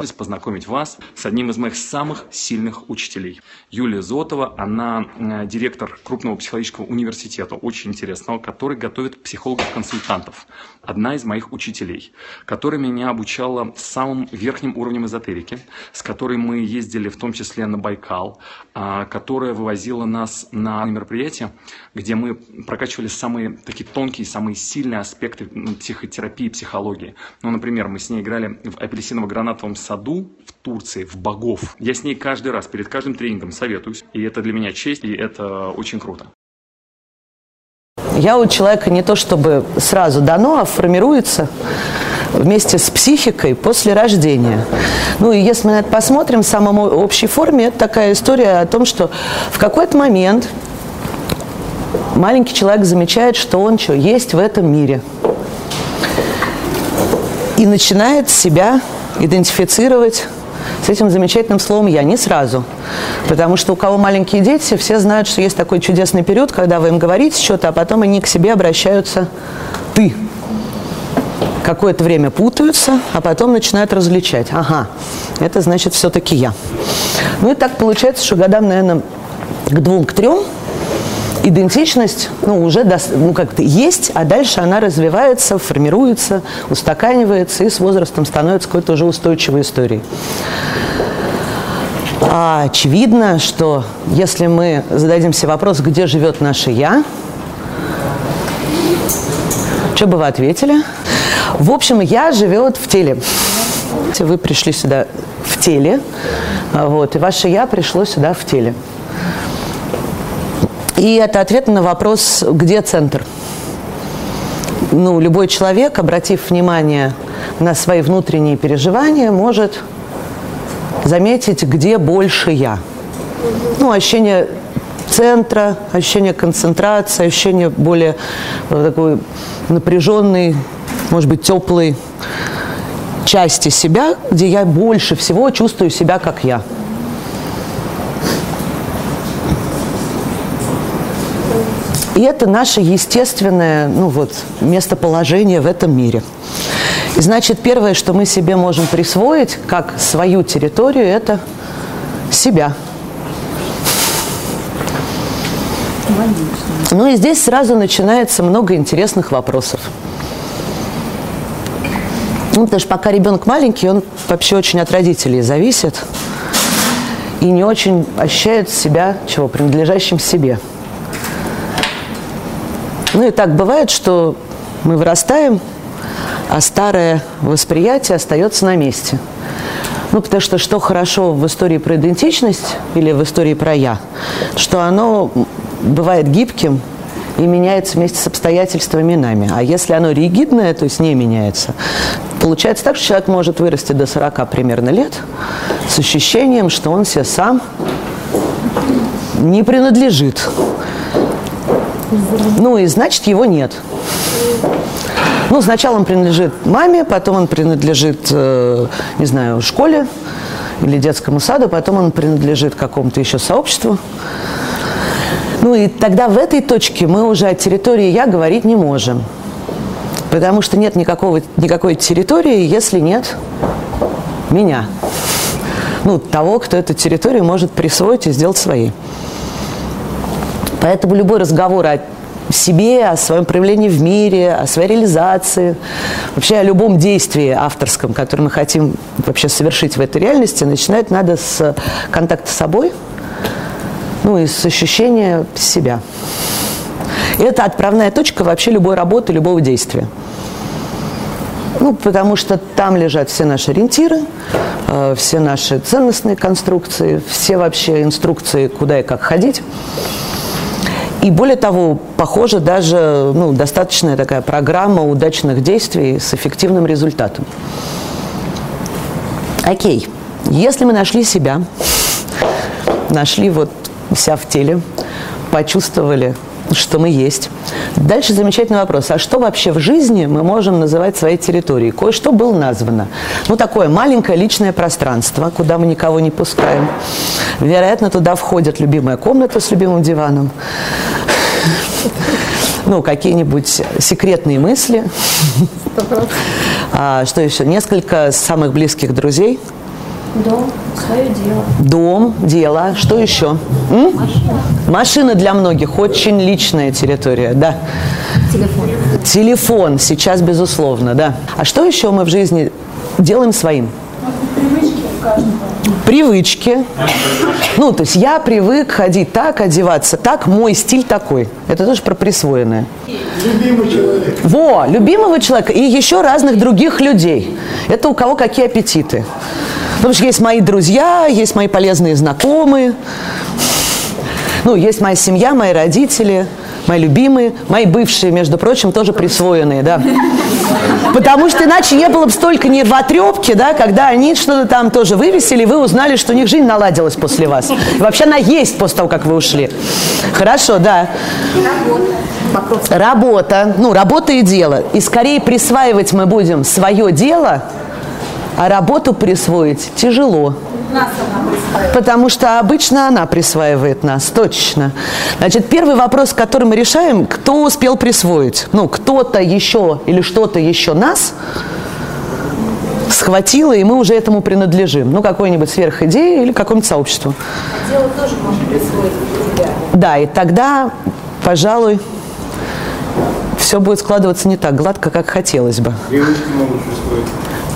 Возможность познакомить вас с одним из моих самых сильных учителей. Юлия Зотова, она э, директор крупного психологического университета, очень интересного, который готовит психологов-консультантов. Одна из моих учителей, которая меня обучала самым верхним уровнем эзотерики, с которой мы ездили в том числе на Байкал, а, которая вывозила нас на мероприятия, где мы прокачивали самые такие тонкие, самые сильные аспекты психотерапии, психологии. Ну, например, мы с ней играли в апельсиново-гранатовом саду в Турции, в богов. Я с ней каждый раз перед каждым тренингом советуюсь, и это для меня честь, и это очень круто. Я у человека не то чтобы сразу дано, а формируется вместе с психикой после рождения. Ну и если мы на это посмотрим в самом общей форме, это такая история о том, что в какой-то момент маленький человек замечает, что он что, есть в этом мире. И начинает себя идентифицировать с этим замечательным словом «я» не сразу. Потому что у кого маленькие дети, все знают, что есть такой чудесный период, когда вы им говорите что-то, а потом они к себе обращаются «ты». Какое-то время путаются, а потом начинают различать. Ага, это значит все-таки я. Ну и так получается, что годам, наверное, к двум, к трем – идентичность ну, уже ну, как-то есть, а дальше она развивается, формируется, устаканивается и с возрастом становится какой-то уже устойчивой историей. А очевидно, что если мы зададим себе вопрос, где живет наше «я», что бы вы ответили? В общем, «я» живет в теле. Вы пришли сюда в теле, вот, и ваше «я» пришло сюда в теле. И это ответ на вопрос, где центр. Ну, любой человек, обратив внимание на свои внутренние переживания, может заметить, где больше я. Ну, ощущение центра, ощущение концентрации, ощущение более вот, такой напряженной, может быть, теплой части себя, где я больше всего чувствую себя как я. И это наше естественное ну вот, местоположение в этом мире. И значит, первое, что мы себе можем присвоить как свою территорию, это себя. Ну и здесь сразу начинается много интересных вопросов. Ну, потому что пока ребенок маленький, он вообще очень от родителей зависит и не очень ощущает себя чего, принадлежащим себе. Ну и так бывает, что мы вырастаем, а старое восприятие остается на месте. Ну, потому что что хорошо в истории про идентичность или в истории про «я», что оно бывает гибким и меняется вместе с обстоятельствами нами. А если оно ригидное, то есть не меняется, получается так, что человек может вырасти до 40 примерно лет с ощущением, что он себе сам не принадлежит. Ну и значит его нет. Ну, сначала он принадлежит маме, потом он принадлежит, э, не знаю, школе или детскому саду, потом он принадлежит какому-то еще сообществу. Ну и тогда в этой точке мы уже о территории «я» говорить не можем. Потому что нет никакого, никакой территории, если нет меня. Ну, того, кто эту территорию может присвоить и сделать своей. Поэтому любой разговор о себе, о своем проявлении в мире, о своей реализации, вообще о любом действии авторском, которое мы хотим вообще совершить в этой реальности, начинать надо с контакта с собой, ну и с ощущения себя. И это отправная точка вообще любой работы, любого действия. Ну, потому что там лежат все наши ориентиры, э, все наши ценностные конструкции, все вообще инструкции, куда и как ходить. И более того, похоже, даже ну, достаточная такая программа удачных действий с эффективным результатом. Окей, если мы нашли себя, нашли вот себя в теле, почувствовали что мы есть. Дальше замечательный вопрос. А что вообще в жизни мы можем называть своей территорией? Кое-что было названо. Ну, такое маленькое личное пространство, куда мы никого не пускаем. Вероятно, туда входит любимая комната с любимым диваном. Ну, какие-нибудь секретные мысли. А, что еще? Несколько самых близких друзей – Дом, свое дело. Дом, дело. Что еще? М? Машина. Машина для многих. Очень личная территория, да. Телефон. Телефон сейчас, безусловно, да. А что еще мы в жизни делаем своим? Привычки каждого. Привычки. Ну, то есть я привык ходить так, одеваться так, мой стиль такой. Это тоже про присвоенное. Любимый человек. Во, любимого человека и еще разных других людей. Это у кого какие аппетиты. Потому что есть мои друзья, есть мои полезные знакомые, ну, есть моя семья, мои родители, мои любимые, мои бывшие, между прочим, тоже присвоенные, да. Потому что иначе не было бы столько нервотрепки, да, когда они что-то там тоже вывесили, вы узнали, что у них жизнь наладилась после вас. И вообще она есть после того, как вы ушли. Хорошо, да. Работа. Работа. Ну, работа и дело. И скорее присваивать мы будем свое дело – а работу присвоить тяжело. Потому что обычно она присваивает нас, точно. Значит, первый вопрос, который мы решаем, кто успел присвоить? Ну, кто-то еще или что-то еще нас схватило, и мы уже этому принадлежим. Ну, какой-нибудь сверхидеи или какому-нибудь сообществу. Дело тоже можно присвоить себя. Да, и тогда, пожалуй, все будет складываться не так гладко, как хотелось бы. Привычки могут присвоить.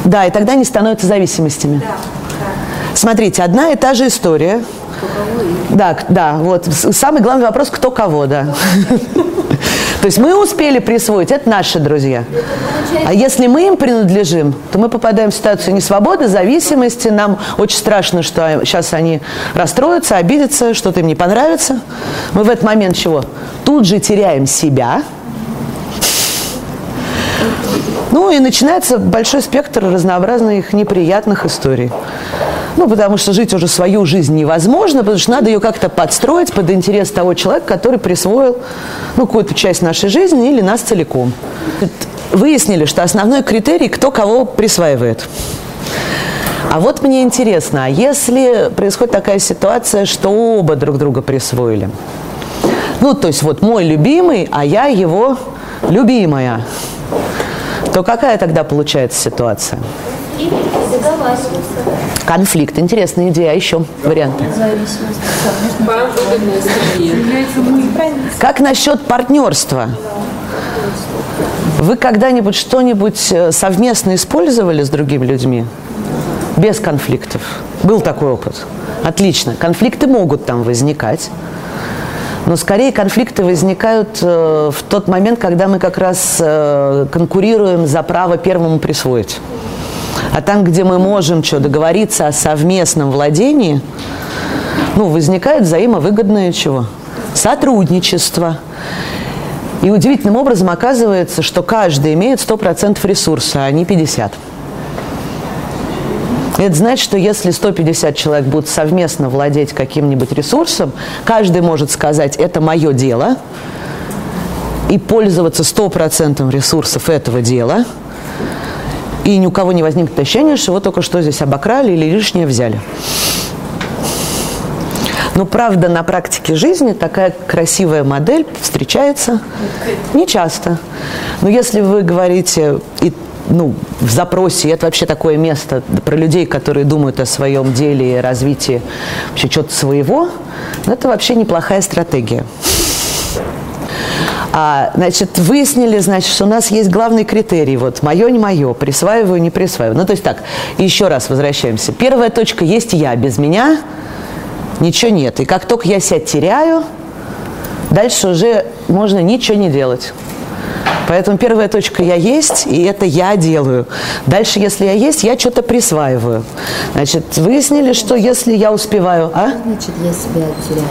Да, и тогда они становятся зависимостями. Да, да. Смотрите, одна и та же история. Да, да, вот. Самый главный вопрос, кто кого, да. То есть мы успели присвоить, это наши друзья. А если мы им принадлежим, то мы попадаем в ситуацию несвободы, зависимости. Нам очень страшно, что сейчас они расстроятся, обидятся, что-то им не понравится. Мы в этот момент чего? Тут же теряем себя – ну и начинается большой спектр разнообразных неприятных историй. Ну, потому что жить уже свою жизнь невозможно, потому что надо ее как-то подстроить под интерес того человека, который присвоил ну, какую-то часть нашей жизни или нас целиком. Выяснили, что основной критерий, кто кого присваивает. А вот мне интересно, а если происходит такая ситуация, что оба друг друга присвоили? Ну, то есть вот мой любимый, а я его любимая то какая тогда получается ситуация? Конфликт. Интересная идея. А еще варианты? Как насчет партнерства? Вы когда-нибудь что-нибудь э, совместно использовали с другими людьми? Без конфликтов. Был такой опыт. Отлично. Конфликты могут там возникать. Но скорее конфликты возникают э, в тот момент, когда мы как раз э, конкурируем за право первому присвоить. А там, где мы можем что, договориться о совместном владении, ну, возникает взаимовыгодное чего? Сотрудничество. И удивительным образом оказывается, что каждый имеет 100% ресурса, а не 50%. Это значит, что если 150 человек будут совместно владеть каким-нибудь ресурсом, каждый может сказать, это мое дело, и пользоваться 100% ресурсов этого дела, и ни у кого не возникнет ощущения, что его только что здесь обокрали или лишнее взяли. Но правда на практике жизни такая красивая модель встречается не часто. Но если вы говорите и ну, в запросе, это вообще такое место про людей, которые думают о своем деле и развитии вообще чего-то своего, ну, это вообще неплохая стратегия. А, значит, выяснили, значит, что у нас есть главный критерий, вот, мое, не мое, присваиваю, не присваиваю. Ну, то есть так, еще раз возвращаемся. Первая точка есть я, без меня ничего нет. И как только я себя теряю, дальше уже можно ничего не делать. Поэтому первая точка «я есть», и это я делаю. Дальше, если я есть, я что-то присваиваю. Значит, выяснили, что если я успеваю... А? Значит, я себя теряю.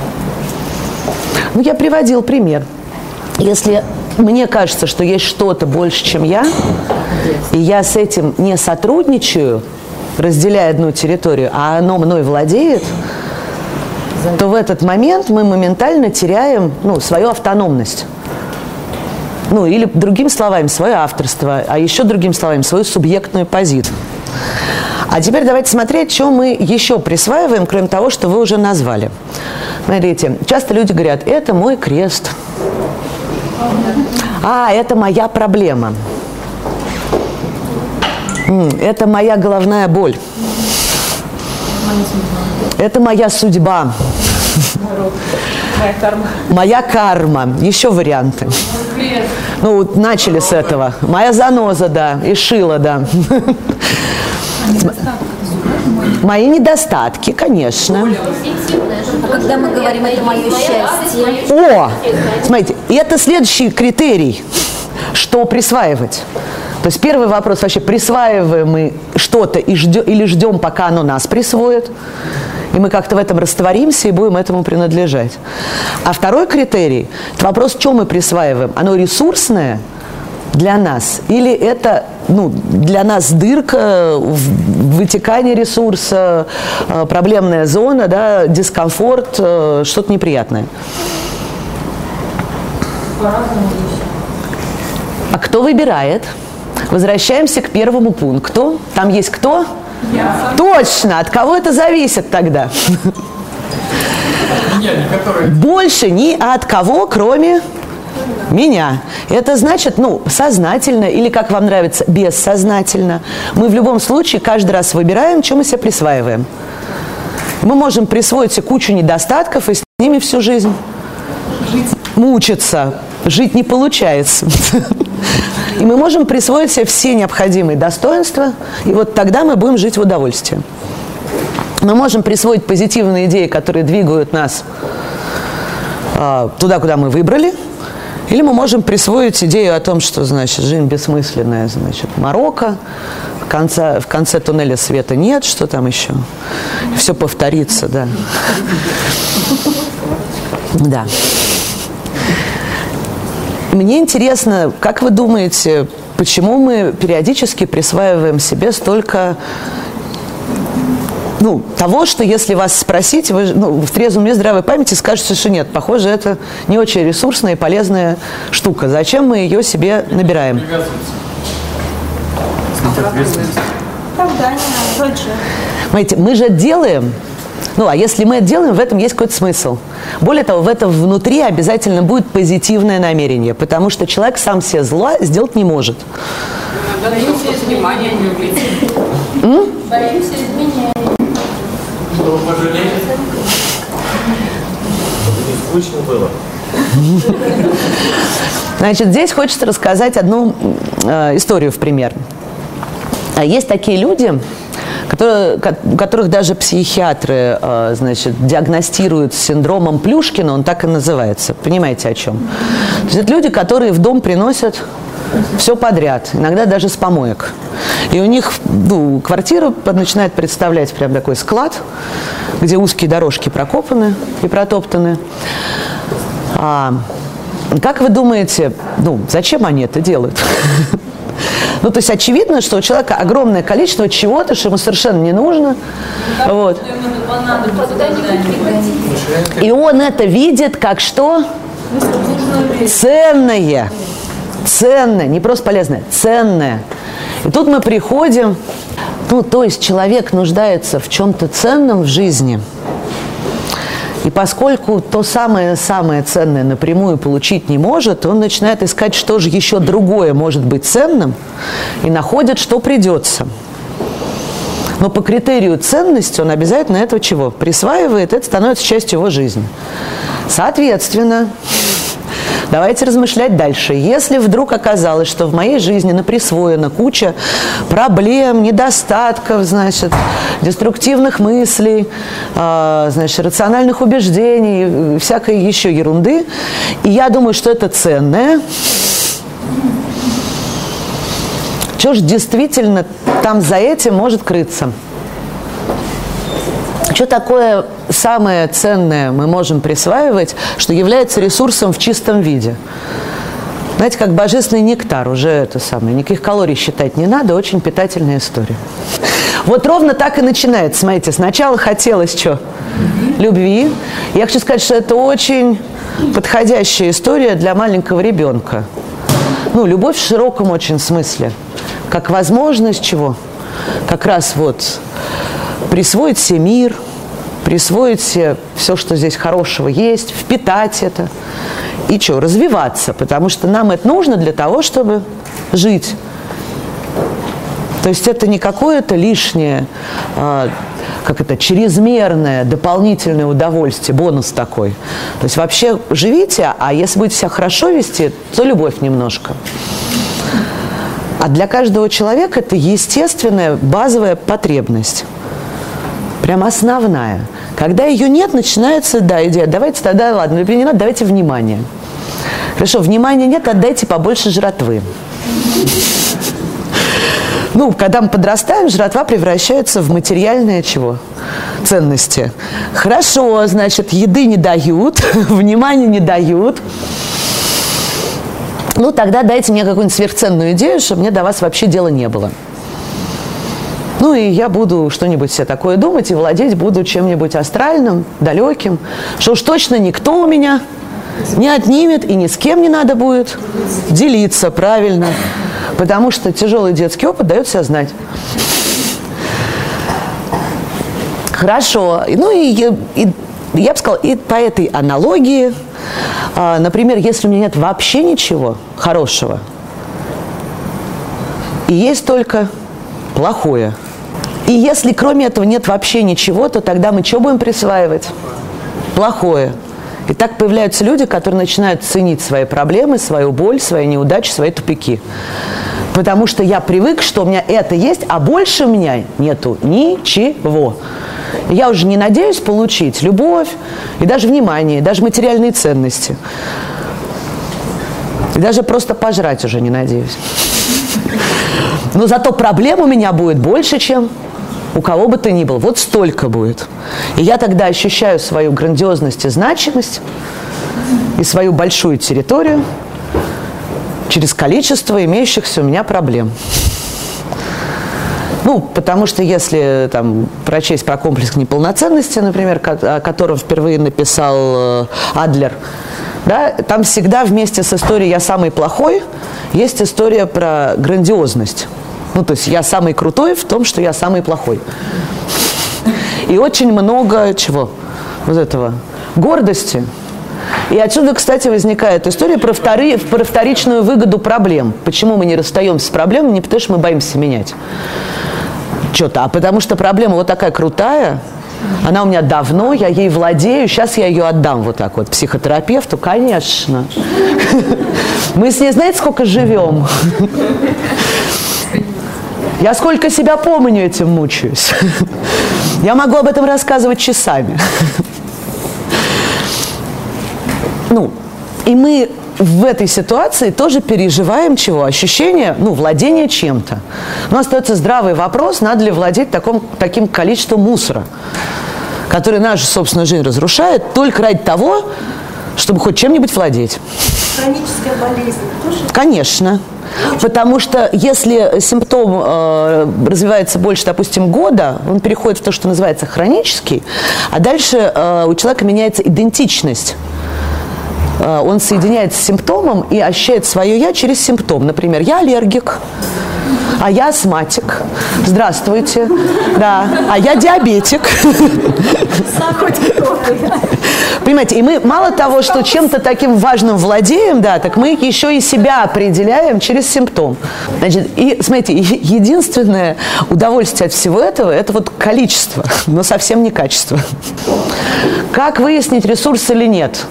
Ну, я приводил пример. Если мне кажется, что есть что-то больше, чем я, и я с этим не сотрудничаю, разделяя одну территорию, а оно мной владеет, то в этот момент мы моментально теряем ну, свою автономность. Ну, или другими словами, свое авторство, а еще другими словами, свою субъектную позицию. А теперь давайте смотреть, что мы еще присваиваем, кроме того, что вы уже назвали. Смотрите, часто люди говорят, это мой крест. А, это моя проблема. Это моя головная боль. Это моя судьба. Моя карма. Моя карма. Еще варианты. Ну, вот начали с этого. Моя заноза, да. И шила, да. Мои недостатки, конечно. А когда мы говорим, это мое счастье, О! Смотрите, и это следующий критерий, что присваивать. То есть первый вопрос вообще, присваиваем мы что-то и ждем, или ждем, пока оно нас присвоит, и мы как-то в этом растворимся и будем этому принадлежать. А второй критерий, это вопрос, что мы присваиваем. Оно ресурсное для нас или это ну, для нас дырка, в- вытекание ресурса, э, проблемная зона, да, дискомфорт, э, что-то неприятное. А кто выбирает? Возвращаемся к первому пункту. Там есть кто? Точно. От кого это зависит тогда? Больше ни от кого, кроме меня. Это значит, ну, сознательно или, как вам нравится, бессознательно. Мы в любом случае каждый раз выбираем, что мы себе присваиваем. Мы можем присвоить себе кучу недостатков и с ними всю жизнь мучиться. Жить не получается. И мы можем присвоить себе все необходимые достоинства, и вот тогда мы будем жить в удовольствии. Мы можем присвоить позитивные идеи, которые двигают нас а, туда, куда мы выбрали, или мы можем присвоить идею о том, что, значит, жизнь бессмысленная, значит, Марокко, в конце, в конце туннеля света нет, что там еще? Все повторится, да. Да. Мне интересно, как вы думаете, почему мы периодически присваиваем себе столько ну, того, что если вас спросить, вы ну, в трезвом уме здравой памяти скажете, что нет, похоже, это не очень ресурсная и полезная штука. Зачем мы ее себе набираем? Оправдание, вроде. Понимаете, мы же делаем, ну, а если мы это делаем, в этом есть какой-то смысл. Более того, в этом внутри обязательно будет позитивное намерение, потому что человек сам себе зла сделать не может. Боимся не Боимся изменений. Скучно было. Значит, здесь хочется рассказать одну э, историю в пример. А Есть такие люди, которые, которых даже психиатры э, значит, диагностируют с синдромом Плюшкина, он так и называется. Понимаете, о чем? То есть это люди, которые в дом приносят все подряд, иногда даже с помоек. И у них ну, квартира начинает представлять прям такой склад, где узкие дорожки прокопаны и протоптаны. А, как вы думаете, ну, зачем они это делают? Ну, то есть очевидно, что у человека огромное количество чего-то, что ему совершенно не нужно. Вот. И он это видит как что? Ценное. Ценное, не просто полезное, ценное. И тут мы приходим, ну, то есть человек нуждается в чем-то ценном в жизни – и поскольку то самое-самое ценное напрямую получить не может, он начинает искать, что же еще другое может быть ценным, и находит, что придется. Но по критерию ценности он обязательно этого чего? Присваивает, это становится частью его жизни. Соответственно, Давайте размышлять дальше. Если вдруг оказалось, что в моей жизни наприсвоена куча проблем, недостатков, значит, деструктивных мыслей, э, значит, рациональных убеждений, всякой еще ерунды, и я думаю, что это ценное, что же действительно там за этим может крыться? Что такое самое ценное мы можем присваивать, что является ресурсом в чистом виде? Знаете, как божественный нектар, уже это самое, никаких калорий считать не надо, очень питательная история. Вот ровно так и начинается, смотрите, сначала хотелось что? любви. Я хочу сказать, что это очень подходящая история для маленького ребенка. Ну, любовь в широком очень смысле. Как возможность чего? Как раз вот присвоить себе мир, присвоить себе все, что здесь хорошего есть, впитать это. И что, развиваться, потому что нам это нужно для того, чтобы жить. То есть это не какое-то лишнее, а, как это, чрезмерное дополнительное удовольствие, бонус такой. То есть вообще живите, а если будете себя хорошо вести, то любовь немножко. А для каждого человека это естественная базовая потребность. Прям основная. Когда ее нет, начинается, да, идея, давайте тогда, ладно, любви не надо, давайте внимание. Хорошо, внимания нет, отдайте побольше жратвы. Ну, когда мы подрастаем, жратва превращается в материальное чего? Ценности. Хорошо, значит, еды не дают, внимания не дают. Ну, тогда дайте мне какую-нибудь сверхценную идею, чтобы мне до вас вообще дела не было. Ну и я буду что-нибудь себе такое думать и владеть буду чем-нибудь астральным, далеким, что уж точно никто у меня не отнимет и ни с кем не надо будет делиться, правильно. Потому что тяжелый детский опыт дает себя знать. Хорошо. Ну и, и я бы сказала, и по этой аналогии, а, например, если у меня нет вообще ничего хорошего, и есть только плохое, и если кроме этого нет вообще ничего, то тогда мы что будем присваивать? Плохое. И так появляются люди, которые начинают ценить свои проблемы, свою боль, свои неудачи, свои тупики. Потому что я привык, что у меня это есть, а больше у меня нету ничего. Я уже не надеюсь получить любовь, и даже внимание, и даже материальные ценности. И даже просто пожрать уже не надеюсь. Но зато проблем у меня будет больше, чем у кого бы то ни было. Вот столько будет. И я тогда ощущаю свою грандиозность и значимость, и свою большую территорию через количество имеющихся у меня проблем. Ну, потому что если там, прочесть про комплекс неполноценности, например, о котором впервые написал э, Адлер, да, там всегда вместе с историей «я самый плохой» есть история про грандиозность. Ну, то есть я самый крутой в том, что я самый плохой. И очень много чего? Вот этого. Гордости. И отсюда, кстати, возникает история про, втори, про вторичную выгоду проблем. Почему мы не расстаемся с проблемами? Не потому, что мы боимся менять что-то, а потому что проблема вот такая крутая, она у меня давно, я ей владею, сейчас я ее отдам вот так вот психотерапевту, конечно. Мы с ней, знаете, сколько живем? Я сколько себя помню, этим мучаюсь. Я могу об этом рассказывать часами. Ну, и мы в этой ситуации тоже переживаем чего? Ощущение, ну, владения чем-то. Но остается здравый вопрос, надо ли владеть таком, таким количеством мусора, который нашу собственную жизнь разрушает только ради того, чтобы хоть чем-нибудь владеть. Хроническая болезнь тоже? Конечно. Потому что если симптом э, развивается больше, допустим, года, он переходит в то, что называется хронический, а дальше э, у человека меняется идентичность он соединяется с симптомом и ощущает свое «я» через симптом. Например, я аллергик, а я астматик. Здравствуйте. Да. А я диабетик. Понимаете, и мы мало того, что чем-то таким важным владеем, да, так мы еще и себя определяем через симптом. Значит, и смотрите, единственное удовольствие от всего этого – это вот количество, но совсем не качество. Как выяснить, ресурс или нет?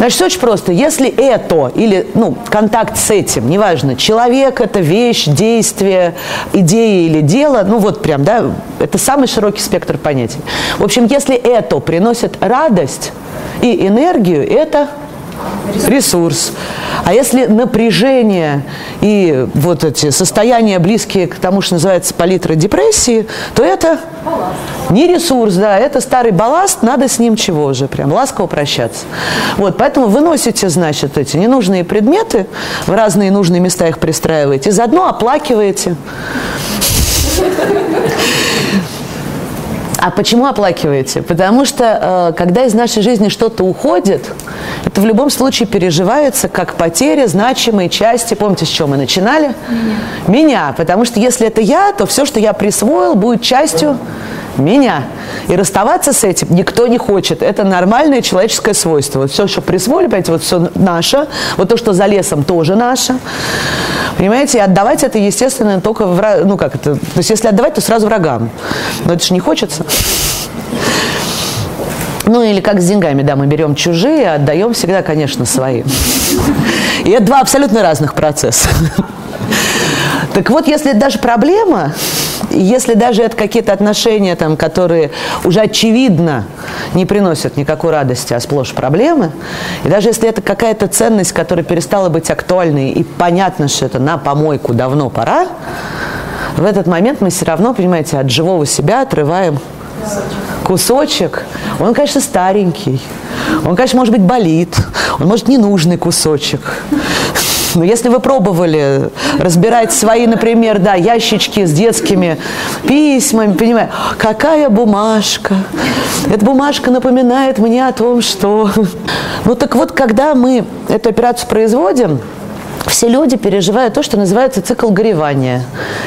Значит, очень просто. Если это или ну, контакт с этим, неважно, человек это вещь, действие, идея или дело, ну вот прям, да, это самый широкий спектр понятий. В общем, если это приносит радость и энергию, это ресурс. А если напряжение и вот эти состояния, близкие к тому, что называется палитра депрессии, то это не ресурс, да, это старый балласт, надо с ним чего уже, прям ласково прощаться. Вот, поэтому выносите, значит, эти ненужные предметы, в разные нужные места их пристраиваете, заодно оплакиваете. А почему оплакиваете? Потому что э, когда из нашей жизни что-то уходит, это в любом случае переживается как потеря значимой части. Помните, с чего мы начинали? Меня. Меня. Потому что если это я, то все, что я присвоил, будет частью меня. И расставаться с этим никто не хочет. Это нормальное человеческое свойство. Вот все, что присвоили, понимаете, вот все наше. Вот то, что за лесом, тоже наше. Понимаете, и отдавать это, естественно, только враг, ну как это, то есть если отдавать, то сразу врагам. Но это же не хочется. Ну или как с деньгами, да, мы берем чужие, а отдаем всегда, конечно, свои. И это два абсолютно разных процесса. Так вот, если даже проблема, если даже это какие-то отношения, там, которые уже очевидно не приносят никакой радости, а сплошь проблемы, и даже если это какая-то ценность, которая перестала быть актуальной, и понятно, что это на помойку давно пора, в этот момент мы все равно, понимаете, от живого себя отрываем кусочек. Он, конечно, старенький. Он, конечно, может быть, болит. Он, может, ненужный кусочек. Но если вы пробовали разбирать свои, например, да, ящички с детскими письмами, понимаете, какая бумажка. Эта бумажка напоминает мне о том, что... Ну так вот, когда мы эту операцию производим, все люди переживают то, что называется цикл горевания.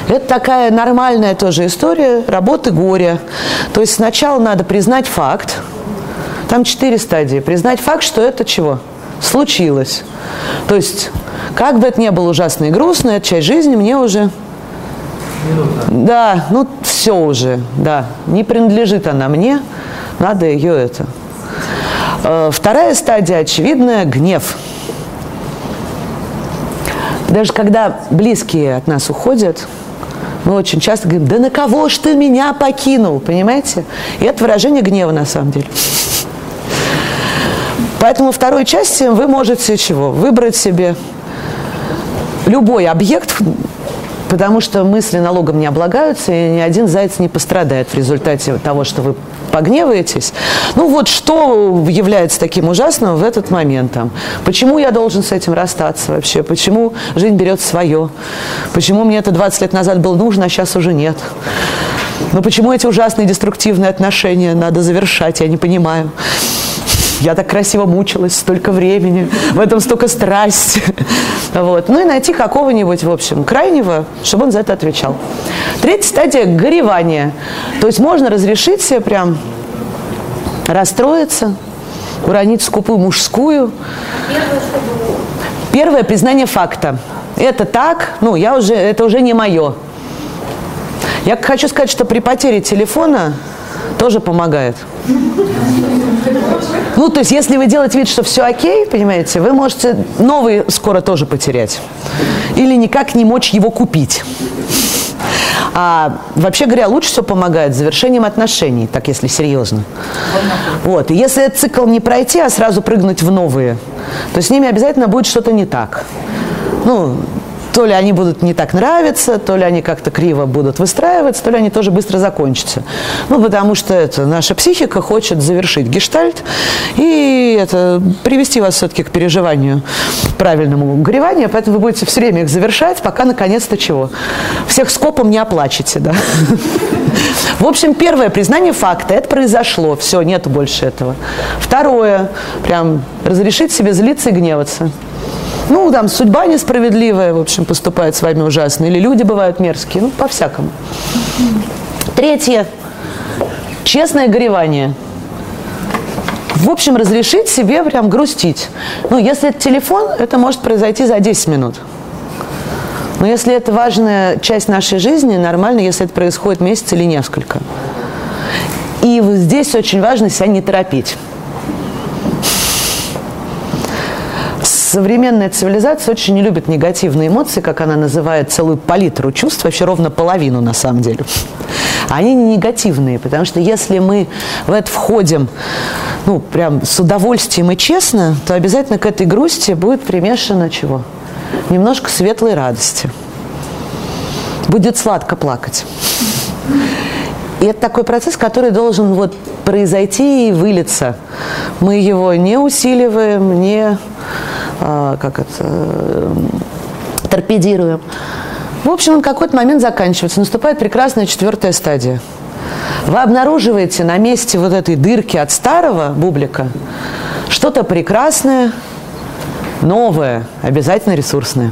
Это такая нормальная тоже история работы горя. То есть сначала надо признать факт, там четыре стадии. Признать факт, что это чего? Случилось. То есть как бы это ни было ужасно и грустно, эта часть жизни мне уже... Да, ну все уже, да. Не принадлежит она мне, надо ее это. Э, вторая стадия очевидная – гнев. Даже когда близкие от нас уходят, мы очень часто говорим, да на кого ж ты меня покинул, понимаете? И это выражение гнева на самом деле. Поэтому во второй части вы можете чего? Выбрать себе любой объект, потому что мысли налогом не облагаются, и ни один заяц не пострадает в результате того, что вы погневаетесь. Ну вот что является таким ужасным в этот момент? Там? Почему я должен с этим расстаться вообще? Почему жизнь берет свое? Почему мне это 20 лет назад было нужно, а сейчас уже нет? Но почему эти ужасные деструктивные отношения надо завершать, я не понимаю. Я так красиво мучилась столько времени, в этом столько страсти. Вот. Ну и найти какого-нибудь, в общем, крайнего, чтобы он за это отвечал. Третья стадия – горевание. То есть можно разрешить себе прям расстроиться, уронить скупую мужскую. Первое признание факта. Это так, ну, я уже, это уже не мое. Я хочу сказать, что при потере телефона тоже помогает. Ну, то есть, если вы делаете вид, что все окей, понимаете, вы можете новый скоро тоже потерять. Или никак не мочь его купить. А вообще говоря, лучше всего помогает завершением отношений, так если серьезно. Вот. И если этот цикл не пройти, а сразу прыгнуть в новые, то с ними обязательно будет что-то не так. Ну, то ли они будут не так нравиться, то ли они как-то криво будут выстраиваться, то ли они тоже быстро закончатся. Ну, потому что это наша психика хочет завершить гештальт и это привести вас все-таки к переживанию правильному горевания, поэтому вы будете все время их завершать, пока наконец-то чего? Всех скопом не оплачете, да? В общем, первое признание факта, это произошло, все, нету больше этого. Второе, прям разрешить себе злиться и гневаться. Ну, там, судьба несправедливая, в общем, поступает с вами ужасно. Или люди бывают мерзкие, ну, по-всякому. Третье. Честное горевание. В общем, разрешить себе прям грустить. Ну, если это телефон, это может произойти за 10 минут. Но если это важная часть нашей жизни, нормально, если это происходит месяц или несколько. И здесь очень важно себя не торопить. Современная цивилизация очень не любит негативные эмоции, как она называет целую палитру чувств, вообще ровно половину на самом деле. Они не негативные, потому что если мы в это входим ну, прям с удовольствием и честно, то обязательно к этой грусти будет примешано чего? Немножко светлой радости. Будет сладко плакать. И это такой процесс, который должен вот произойти и вылиться. Мы его не усиливаем, не как это, торпедируем. В общем, он какой-то момент заканчивается. Наступает прекрасная четвертая стадия. вы обнаруживаете на месте вот этой дырки от старого бублика что-то прекрасное, новое, обязательно ресурсное.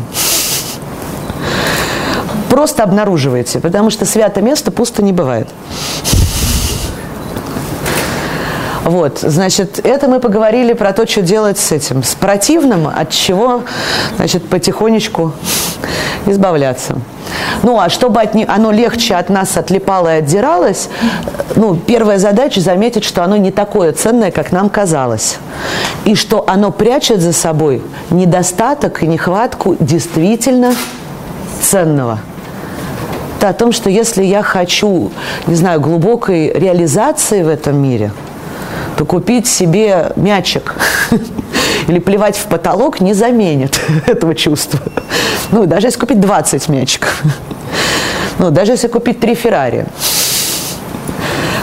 Просто обнаруживаете, потому что свято место пусто не бывает. Вот, значит, это мы поговорили про то, что делать с этим, с противным, от чего, значит, потихонечку избавляться. Ну, а чтобы от не, оно легче от нас отлипало и отдиралось, ну, первая задача заметить, что оно не такое ценное, как нам казалось. И что оно прячет за собой недостаток и нехватку действительно ценного. О том, что если я хочу, не знаю, глубокой реализации в этом мире – то купить себе мячик или плевать в потолок не заменит этого чувства. Ну, даже если купить 20 мячиков. Ну, даже если купить три Феррари.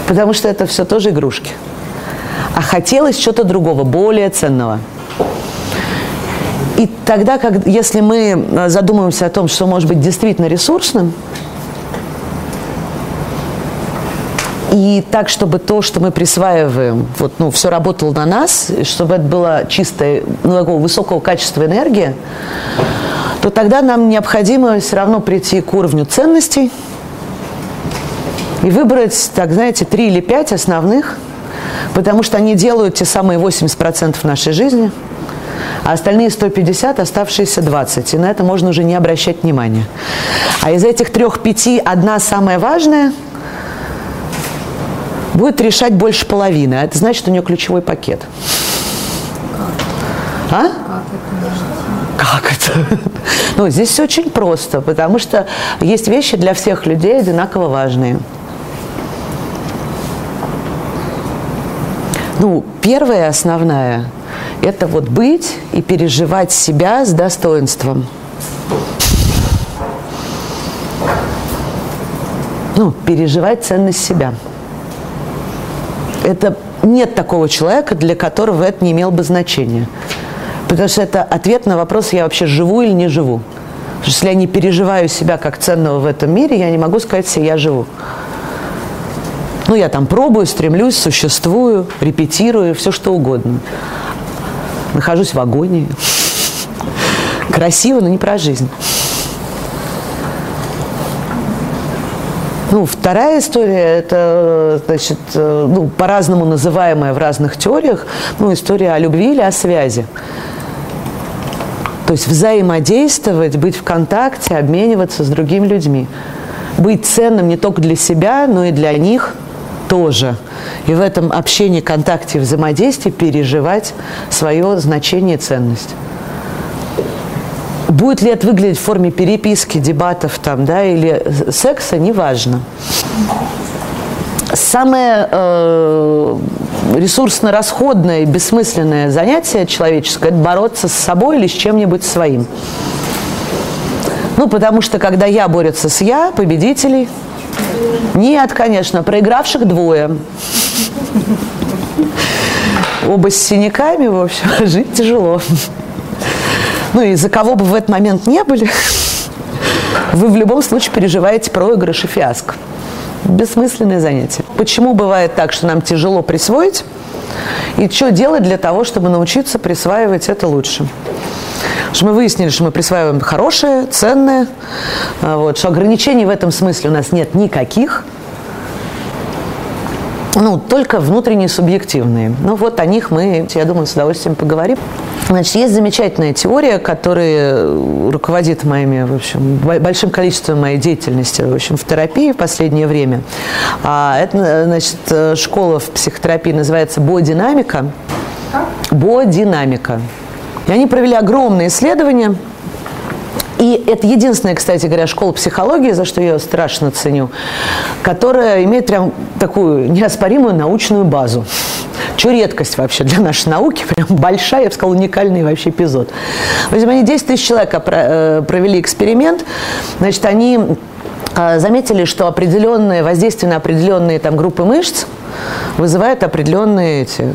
Потому что это все тоже игрушки. А хотелось чего-то другого, более ценного. И тогда, как, если мы задумываемся о том, что может быть действительно ресурсным, И так, чтобы то, что мы присваиваем, вот, ну, все работало на нас, чтобы это была чистая, ну, такого высокого качества энергия, то тогда нам необходимо все равно прийти к уровню ценностей и выбрать, так знаете, три или пять основных, потому что они делают те самые 80% нашей жизни, а остальные 150, оставшиеся 20. И на это можно уже не обращать внимания. А из этих трех-пяти одна самая важная – будет решать больше половины. А это значит, у нее ключевой пакет. А? Как это? Ну, здесь все очень просто, потому что есть вещи для всех людей одинаково важные. Ну, первая основная – это вот быть и переживать себя с достоинством. Ну, переживать ценность себя – это нет такого человека, для которого это не имело бы значения. Потому что это ответ на вопрос, я вообще живу или не живу. Потому что если я не переживаю себя как ценного в этом мире, я не могу сказать себе, я живу. Ну, я там пробую, стремлюсь, существую, репетирую, все что угодно. Нахожусь в агонии. Красиво, но не про жизнь. Ну, вторая история, это, значит, э, ну, по-разному называемая в разных теориях, ну, история о любви или о связи. То есть взаимодействовать, быть в контакте, обмениваться с другими людьми. Быть ценным не только для себя, но и для них тоже. И в этом общении, контакте, взаимодействии переживать свое значение и ценность. Будет ли это выглядеть в форме переписки, дебатов там, да, или секса, неважно. Самое э, ресурсно-расходное и бессмысленное занятие человеческое – это бороться с собой или с чем-нибудь своим. Ну, потому что когда я борется с я, победителей, нет, конечно, проигравших двое. Оба с синяками, в общем, жить тяжело ну и за кого бы в этот момент не были, вы в любом случае переживаете проигрыш и фиаско. Бессмысленное занятие. Почему бывает так, что нам тяжело присвоить? И что делать для того, чтобы научиться присваивать это лучше? что мы выяснили, что мы присваиваем хорошее, ценное, а вот, что ограничений в этом смысле у нас нет никаких, ну, только внутренние субъективные. Ну, вот о них мы, я думаю, с удовольствием поговорим. Значит, есть замечательная теория, которая руководит моими, в общем, большим количеством моей деятельности, в общем, в терапии в последнее время. А это, значит, школа в психотерапии называется «Бодинамика». Бодинамика. И они провели огромные исследования – и это единственная, кстати говоря, школа психологии, за что я ее страшно ценю, которая имеет прям такую неоспоримую научную базу. Что редкость вообще для нашей науки, прям большая, я бы сказала, уникальный вообще эпизод. В общем, они 10 тысяч человек э, провели эксперимент, значит, они э, заметили, что определенные воздействие на определенные там группы мышц вызывает определенные эти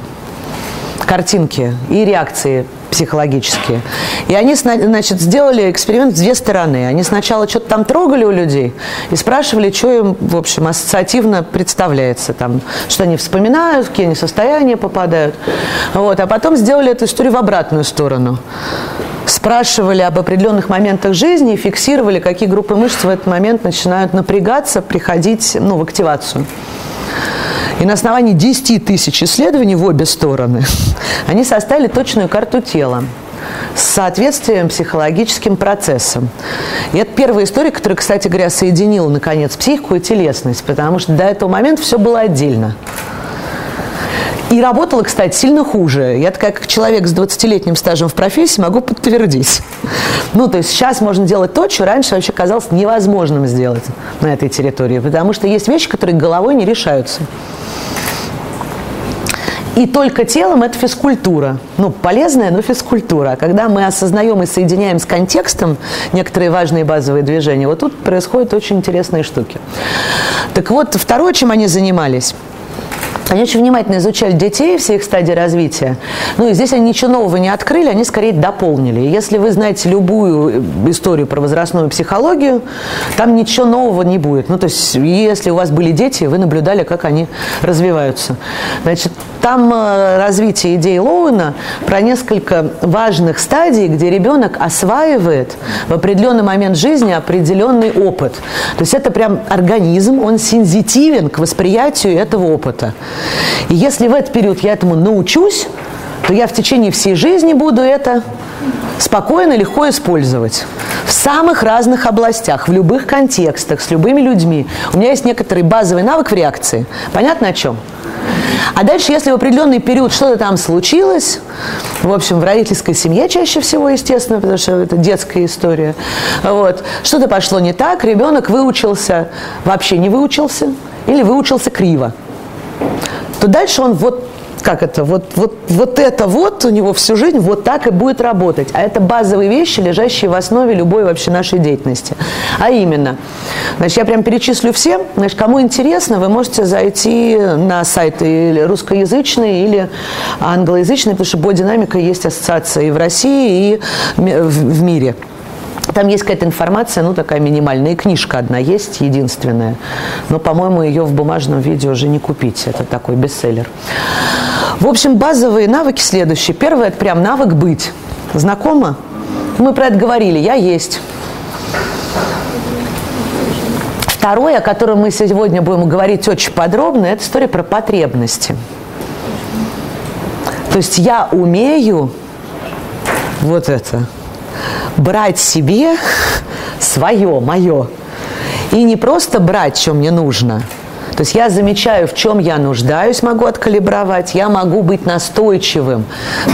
картинки и реакции психологические. И они, значит, сделали эксперимент с две стороны. Они сначала что-то там трогали у людей и спрашивали, что им, в общем, ассоциативно представляется. Там, что они вспоминают, в какие они состояния попадают. Вот. А потом сделали эту историю в обратную сторону. Спрашивали об определенных моментах жизни и фиксировали, какие группы мышц в этот момент начинают напрягаться, приходить ну, в активацию. И на основании 10 тысяч исследований в обе стороны они составили точную карту тела с соответствием психологическим процессам. И это первая история, которая, кстати говоря, соединила, наконец, психику и телесность, потому что до этого момента все было отдельно. И работала, кстати, сильно хуже. Я как человек с 20-летним стажем в профессии могу подтвердить. Ну, то есть сейчас можно делать то, что раньше вообще казалось невозможным сделать на этой территории, потому что есть вещи, которые головой не решаются. И только телом это физкультура. Ну, полезная, но физкультура. Когда мы осознаем и соединяем с контекстом некоторые важные базовые движения, вот тут происходят очень интересные штуки. Так вот, второе, чем они занимались – они очень внимательно изучали детей, все их стадии развития. Ну и здесь они ничего нового не открыли, они скорее дополнили. если вы знаете любую историю про возрастную психологию, там ничего нового не будет. Ну то есть если у вас были дети, вы наблюдали, как они развиваются. Значит, там э, развитие идей Лоуэна про несколько важных стадий, где ребенок осваивает в определенный момент жизни определенный опыт. То есть это прям организм, он сензитивен к восприятию этого опыта. И если в этот период я этому научусь, то я в течение всей жизни буду это спокойно, легко использовать. В самых разных областях, в любых контекстах, с любыми людьми. У меня есть некоторый базовый навык в реакции. Понятно о чем? А дальше, если в определенный период что-то там случилось, в общем, в родительской семье чаще всего, естественно, потому что это детская история, вот, что-то пошло не так, ребенок выучился, вообще не выучился, или выучился криво то дальше он вот как это, вот, вот, вот это вот у него всю жизнь вот так и будет работать. А это базовые вещи, лежащие в основе любой вообще нашей деятельности. А именно, значит, я прям перечислю всем, значит, кому интересно, вы можете зайти на сайты или русскоязычные, или англоязычные, потому что бодинамика есть ассоциация и в России, и в мире. Там есть какая-то информация, ну, такая минимальная. И книжка одна есть, единственная. Но, по-моему, ее в бумажном виде уже не купить. Это такой бестселлер. В общем, базовые навыки следующие. Первый – это прям навык быть. Знакомо? Мы про это говорили. Я есть. Второе, о котором мы сегодня будем говорить очень подробно, это история про потребности. То есть я умею вот это – брать себе свое, мое. И не просто брать, что мне нужно. То есть я замечаю, в чем я нуждаюсь, могу откалибровать, я могу быть настойчивым,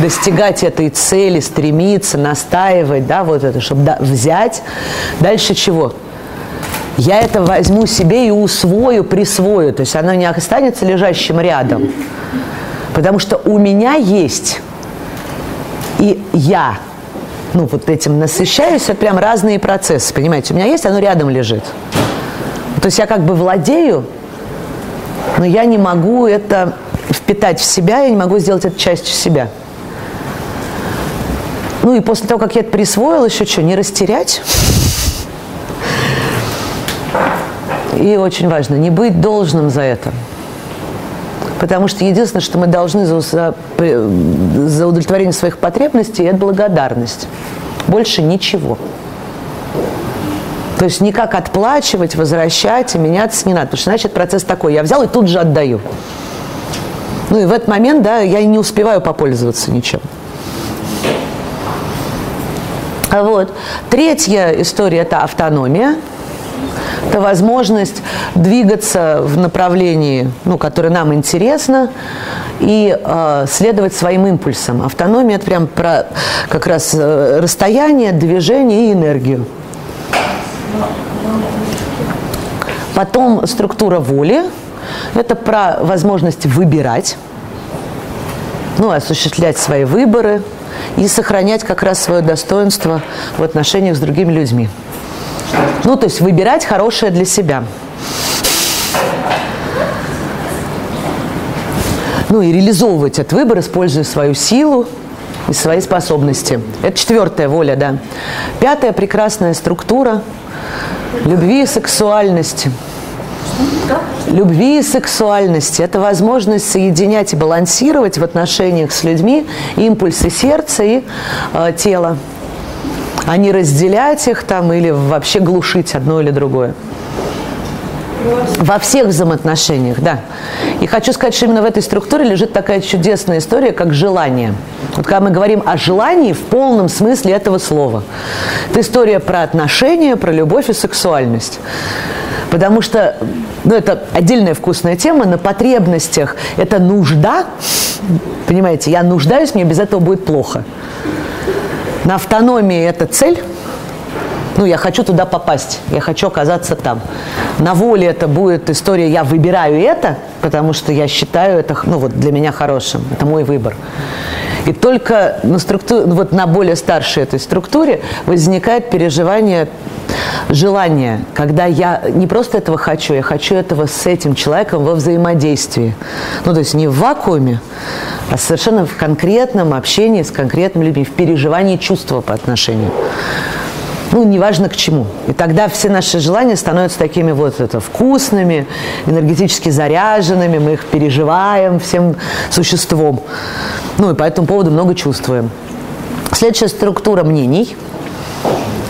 достигать этой цели, стремиться, настаивать, да, вот это, чтобы да, взять. Дальше чего? Я это возьму себе и усвою, присвою. То есть оно не останется лежащим рядом. Потому что у меня есть и я – ну, вот этим насыщаюсь, это прям разные процессы, понимаете? У меня есть, оно рядом лежит. То есть я как бы владею, но я не могу это впитать в себя, я не могу сделать это частью себя. Ну и после того, как я это присвоил, еще что, не растерять? И очень важно, не быть должным за это. Потому что единственное, что мы должны за, за, удовлетворение своих потребностей, это благодарность. Больше ничего. То есть никак отплачивать, возвращать и меняться не надо. Потому что значит процесс такой. Я взял и тут же отдаю. Ну и в этот момент, да, я не успеваю попользоваться ничем. Вот. Третья история – это автономия. Это возможность двигаться в направлении, ну, которое нам интересно, и э, следовать своим импульсам. Автономия – это прям про как раз э, расстояние, движение и энергию. Потом структура воли – это про возможность выбирать, ну, осуществлять свои выборы и сохранять как раз свое достоинство в отношениях с другими людьми. Ну, то есть выбирать хорошее для себя. Ну и реализовывать этот выбор, используя свою силу, и свои способности. Это четвертая воля, да. Пятая прекрасная структура любви и сексуальности. Любви и сексуальности – это возможность соединять и балансировать в отношениях с людьми импульсы сердца и э, тела, а не разделять их там или вообще глушить одно или другое. Во всех взаимоотношениях, да. И хочу сказать, что именно в этой структуре лежит такая чудесная история, как желание. Вот когда мы говорим о желании в полном смысле этого слова. Это история про отношения, про любовь и сексуальность. Потому что, ну, это отдельная вкусная тема, на потребностях это нужда, понимаете, я нуждаюсь, мне без этого будет плохо. На автономии это цель, ну, я хочу туда попасть, я хочу оказаться там. На воле это будет история, я выбираю это, потому что я считаю это, ну, вот для меня хорошим, это мой выбор. И только на, структуре, вот на более старшей этой структуре возникает переживание желания, когда я не просто этого хочу, я хочу этого с этим человеком во взаимодействии. Ну, то есть не в вакууме, а совершенно в конкретном общении с конкретными людьми, в переживании чувства по отношению ну, неважно к чему. И тогда все наши желания становятся такими вот это, вкусными, энергетически заряженными, мы их переживаем всем существом. Ну, и по этому поводу много чувствуем. Следующая структура мнений –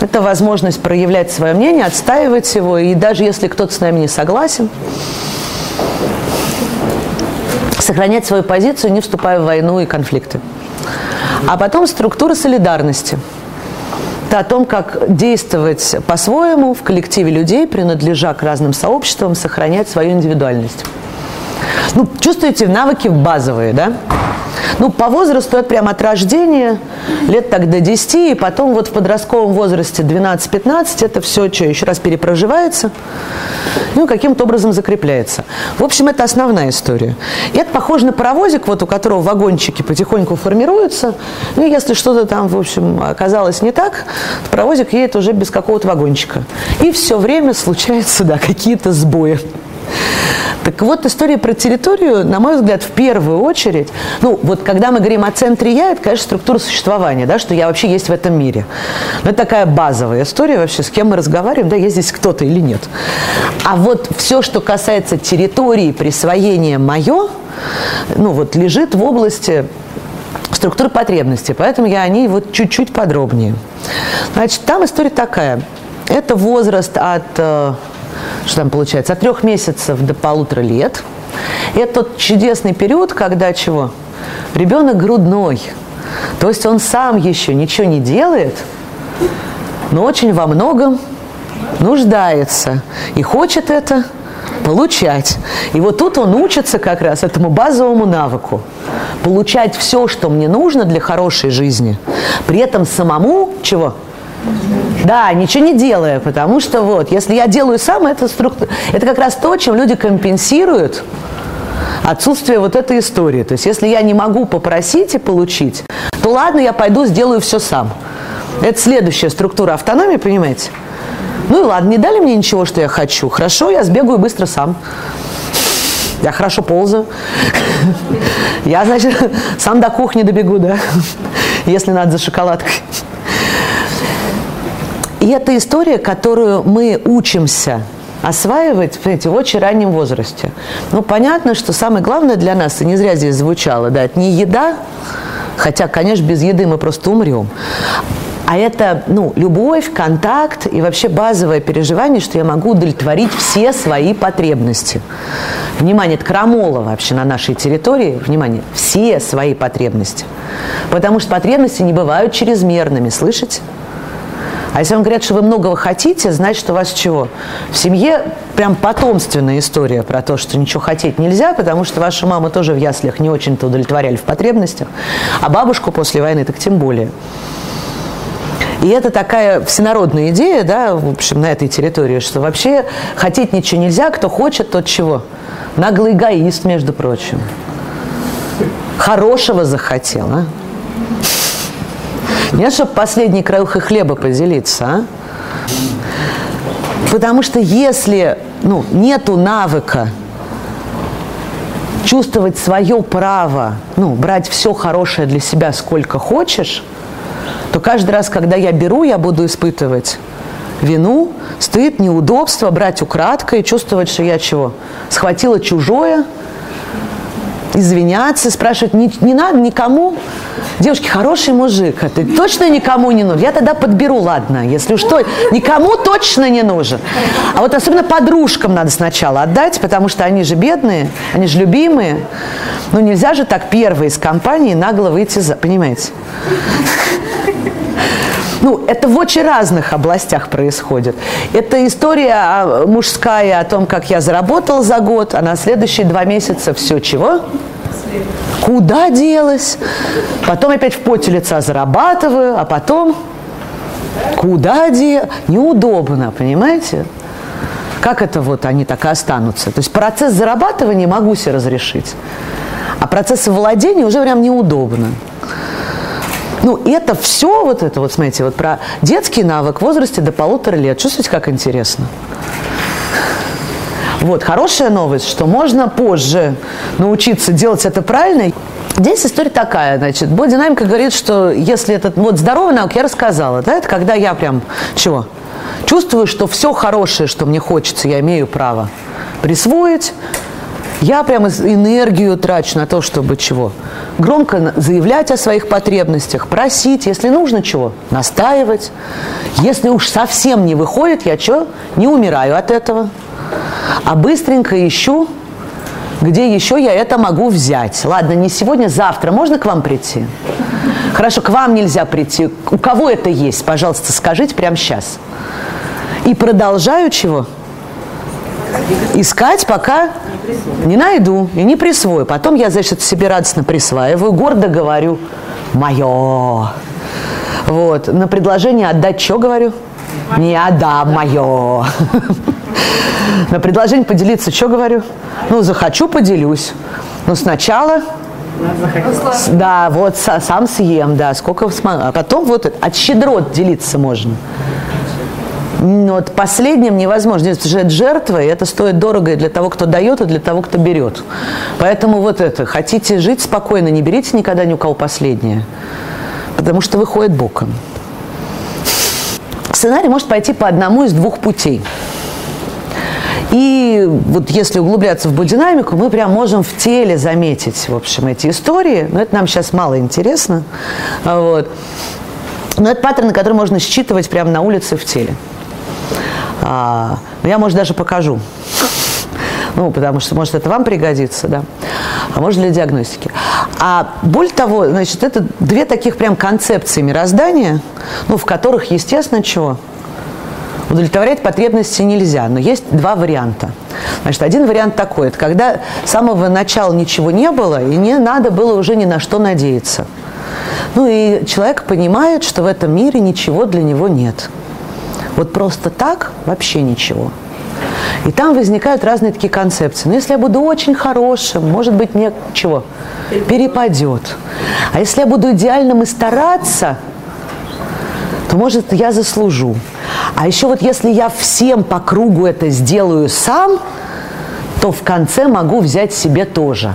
это возможность проявлять свое мнение, отстаивать его, и даже если кто-то с нами не согласен, сохранять свою позицию, не вступая в войну и конфликты. А потом структура солидарности – это о том, как действовать по-своему в коллективе людей, принадлежа к разным сообществам, сохранять свою индивидуальность. Ну, чувствуете, навыки базовые, да? Ну, по возрасту это прям от рождения, лет так до 10, и потом вот в подростковом возрасте 12-15 это все что, еще раз перепроживается, ну, каким-то образом закрепляется. В общем, это основная история. И это похоже на паровозик, вот у которого вагончики потихоньку формируются, ну, если что-то там, в общем, оказалось не так, то паровозик едет уже без какого-то вагончика. И все время случаются, да, какие-то сбои. Так вот, история про территорию, на мой взгляд, в первую очередь, ну, вот когда мы говорим о центре «я», это, конечно, структура существования, да, что я вообще есть в этом мире. Но это такая базовая история вообще, с кем мы разговариваем, да, есть здесь кто-то или нет. А вот все, что касается территории, присвоения «моё», ну, вот лежит в области структуры потребностей, поэтому я о ней вот чуть-чуть подробнее. Значит, там история такая. Это возраст от э, что там получается, от трех месяцев до полутора лет. Это тот чудесный период, когда чего? Ребенок грудной. То есть он сам еще ничего не делает, но очень во многом нуждается и хочет это получать. И вот тут он учится как раз этому базовому навыку. Получать все, что мне нужно для хорошей жизни. При этом самому чего? Да, ничего не делая, потому что вот, если я делаю сам, это, структура, это как раз то, чем люди компенсируют отсутствие вот этой истории. То есть, если я не могу попросить и получить, то ладно, я пойду сделаю все сам. Это следующая структура автономии, понимаете? Ну и ладно, не дали мне ничего, что я хочу. Хорошо, я сбегаю быстро сам. Я хорошо ползаю. Я, значит, сам до кухни добегу, да, если надо за шоколадкой. И это история, которую мы учимся осваивать понимаете, в очень раннем возрасте. Ну, понятно, что самое главное для нас, и не зря здесь звучало, да, это не еда, хотя, конечно, без еды мы просто умрем, а это ну, любовь, контакт и вообще базовое переживание, что я могу удовлетворить все свои потребности. Внимание, это крамола вообще на нашей территории. Внимание, все свои потребности. Потому что потребности не бывают чрезмерными, слышите? А если вам говорят, что вы многого хотите, значит, у вас чего? В семье прям потомственная история про то, что ничего хотеть нельзя, потому что ваша мама тоже в яслях не очень-то удовлетворяли в потребностях, а бабушку после войны так тем более. И это такая всенародная идея, да, в общем, на этой территории, что вообще хотеть ничего нельзя, кто хочет, тот чего. Наглый эгоист, между прочим. Хорошего захотел, а? Нет, чтобы последний краюхой хлеба поделиться, а? Потому что если ну, нету навыка чувствовать свое право, ну, брать все хорошее для себя сколько хочешь, то каждый раз, когда я беру, я буду испытывать вину, стыд, неудобство, брать украдкой, чувствовать, что я чего? Схватила чужое, извиняться, спрашивать, не, не надо никому. Девушки, хороший мужик, а ты точно никому не нужен? Я тогда подберу, ладно, если что, никому точно не нужен. А вот особенно подружкам надо сначала отдать, потому что они же бедные, они же любимые. Ну нельзя же так первые из компании нагло выйти за, понимаете? Ну, это в очень разных областях происходит. Это история а, мужская о том, как я заработал за год, а на следующие два месяца все чего? Куда делась? Потом опять в поте лица зарабатываю, а потом куда делась? Неудобно, понимаете? Как это вот они так и останутся? То есть процесс зарабатывания могу себе разрешить, а процесс владения уже прям неудобно. Ну, это все вот это, вот смотрите, вот про детский навык в возрасте до полутора лет. Чувствуете, как интересно? Вот, хорошая новость, что можно позже научиться делать это правильно. Здесь история такая, значит, бодинамика говорит, что если этот, вот здоровый навык, я рассказала, да, это когда я прям, чего, чувствую, что все хорошее, что мне хочется, я имею право присвоить, я прямо энергию трачу на то, чтобы чего? Громко заявлять о своих потребностях, просить, если нужно чего? Настаивать. Если уж совсем не выходит, я что? Не умираю от этого. А быстренько ищу, где еще я это могу взять. Ладно, не сегодня, завтра. Можно к вам прийти? Хорошо, к вам нельзя прийти. У кого это есть? Пожалуйста, скажите прямо сейчас. И продолжаю чего? Искать, пока не найду и не присвою. Потом я, значит, себе радостно присваиваю, гордо говорю «моё». Вот. На предложение отдать что говорю? Не отдам мое. На предложение поделиться что говорю? Ну, захочу, поделюсь. Но сначала да, вот сам съем, да, сколько смогу. А потом вот от щедрот делиться можно. Но вот последним невозможно. Потому что это стоит дорого и для того, кто дает, и для того, кто берет. Поэтому вот это, хотите жить спокойно, не берите никогда ни у кого последнее. Потому что выходит боком. Сценарий может пойти по одному из двух путей. И вот если углубляться в бодинамику, мы прям можем в теле заметить, в общем, эти истории. Но это нам сейчас мало интересно. Вот. Но это паттерны, которые можно считывать прямо на улице в теле. А, ну, я, может, даже покажу. Ну, потому что, может, это вам пригодится, да. А может, для диагностики. А более того, значит, это две таких прям концепции мироздания, ну, в которых, естественно, чего? Удовлетворять потребности нельзя, но есть два варианта. Значит, один вариант такой, это когда с самого начала ничего не было, и не надо было уже ни на что надеяться. Ну и человек понимает, что в этом мире ничего для него нет. Вот просто так вообще ничего. И там возникают разные такие концепции. Но если я буду очень хорошим, может быть, мне чего? Перепадет. А если я буду идеальным и стараться, то, может, я заслужу. А еще вот если я всем по кругу это сделаю сам, то в конце могу взять себе тоже.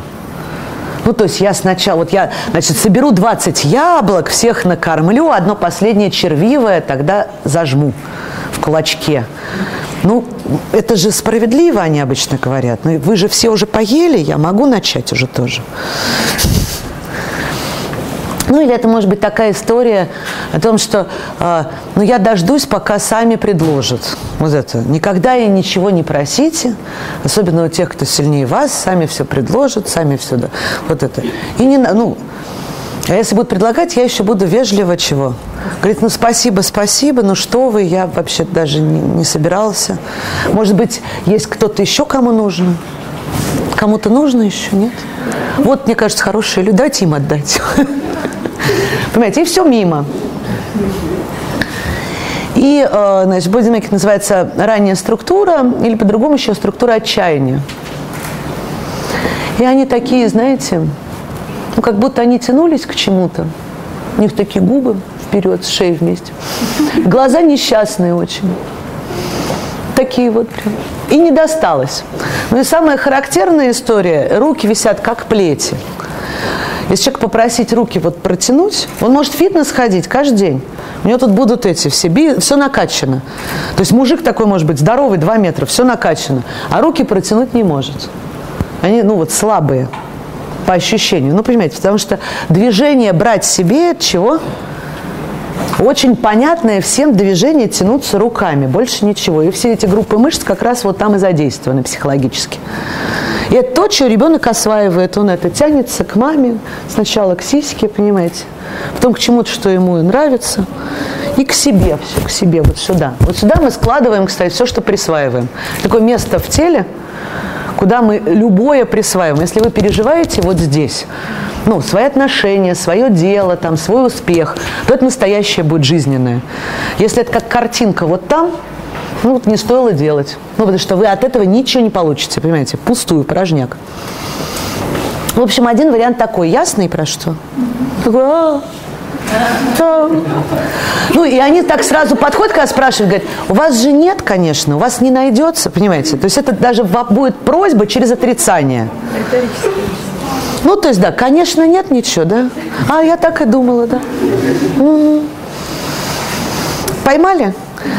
Ну, то есть я сначала, вот я, значит, соберу 20 яблок, всех накормлю, одно последнее червивое тогда зажму в кулачке. Ну, это же справедливо, они обычно говорят. Ну, вы же все уже поели, я могу начать уже тоже. Ну или это может быть такая история о том, что э, ну я дождусь, пока сами предложат. Вот это. Никогда и ничего не просите, особенно у тех, кто сильнее вас, сами все предложат, сами все. Да. Вот это. И не, ну, а если будут предлагать, я еще буду вежливо чего? Говорит, ну спасибо, спасибо, ну что вы, я вообще даже не, не собирался. Может быть, есть кто-то еще, кому нужно? Кому-то нужно еще, нет? Вот, мне кажется, хорошие люди, дайте им отдать. Понимаете, и все мимо. И, э, значит, бодимейкинг называется ранняя структура, или по-другому еще структура отчаяния. И они такие, знаете, ну, как будто они тянулись к чему-то. У них такие губы вперед, с шеей вместе. Глаза несчастные очень. такие вот прям. И не досталось. Ну и самая характерная история, руки висят как плети. Если человек попросить руки вот протянуть, он может в фитнес ходить каждый день. У него тут будут эти все, би, все накачано. То есть мужик такой может быть здоровый, 2 метра, все накачано, а руки протянуть не может. Они, ну вот, слабые по ощущению. Ну, понимаете, потому что движение брать себе от чего? Очень понятное всем движение тянуться руками, больше ничего. И все эти группы мышц как раз вот там и задействованы психологически. И это то, что ребенок осваивает. Он это тянется к маме, сначала к сиське, понимаете, потом к чему-то, что ему нравится, и к себе, все, к себе, вот сюда. Вот сюда мы складываем, кстати, все, что присваиваем. Такое место в теле, куда мы любое присваиваем. Если вы переживаете вот здесь, ну, свои отношения, свое дело, там, свой успех, то это настоящее будет жизненное. Если это как картинка вот там, ну, не стоило делать. Ну, потому что вы от этого ничего не получите, понимаете, пустую, порожняк. В общем, один вариант такой, ясный про что? Такой, а, да. Ну, и они так сразу подходят, когда спрашивают, говорят, у вас же нет, конечно, у вас не найдется, понимаете? То есть это даже будет просьба через отрицание. Ну, то есть, да, конечно, нет ничего, да? А, я так и думала, да. Угу. Поймали?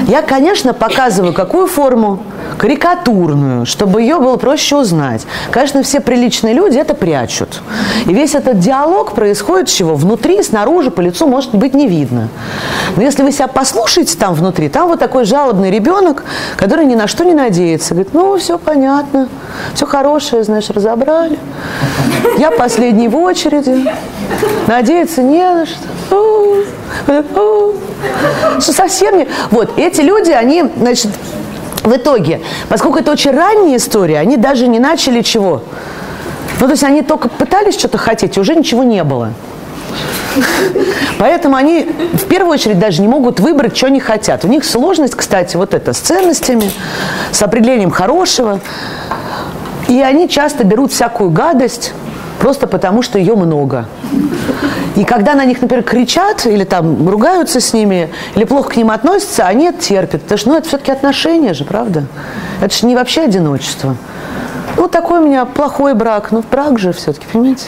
Я, конечно, показываю какую форму? Карикатурную, чтобы ее было проще узнать. Конечно, все приличные люди это прячут. И весь этот диалог происходит чего? Внутри, снаружи, по лицу может быть не видно. Но если вы себя послушаете там внутри, там вот такой жалобный ребенок, который ни на что не надеется. Говорит, ну, все понятно, все хорошее, знаешь, разобрали. Я последний в очереди. Надеяться не на что. Что совсем не... Вот, эти люди, они, значит, в итоге, поскольку это очень ранняя история, они даже не начали чего? Ну, то есть они только пытались что-то хотеть, и уже ничего не было. Поэтому они в первую очередь даже не могут выбрать, что они хотят. У них сложность, кстати, вот это с ценностями, с определением хорошего. И они часто берут всякую гадость, просто потому что ее много. И когда на них, например, кричат или там ругаются с ними, или плохо к ним относятся, они это терпят. Потому что ну, это все-таки отношения же, правда? Это же не вообще одиночество. Ну, такой у меня плохой брак. Ну, брак же все-таки, понимаете?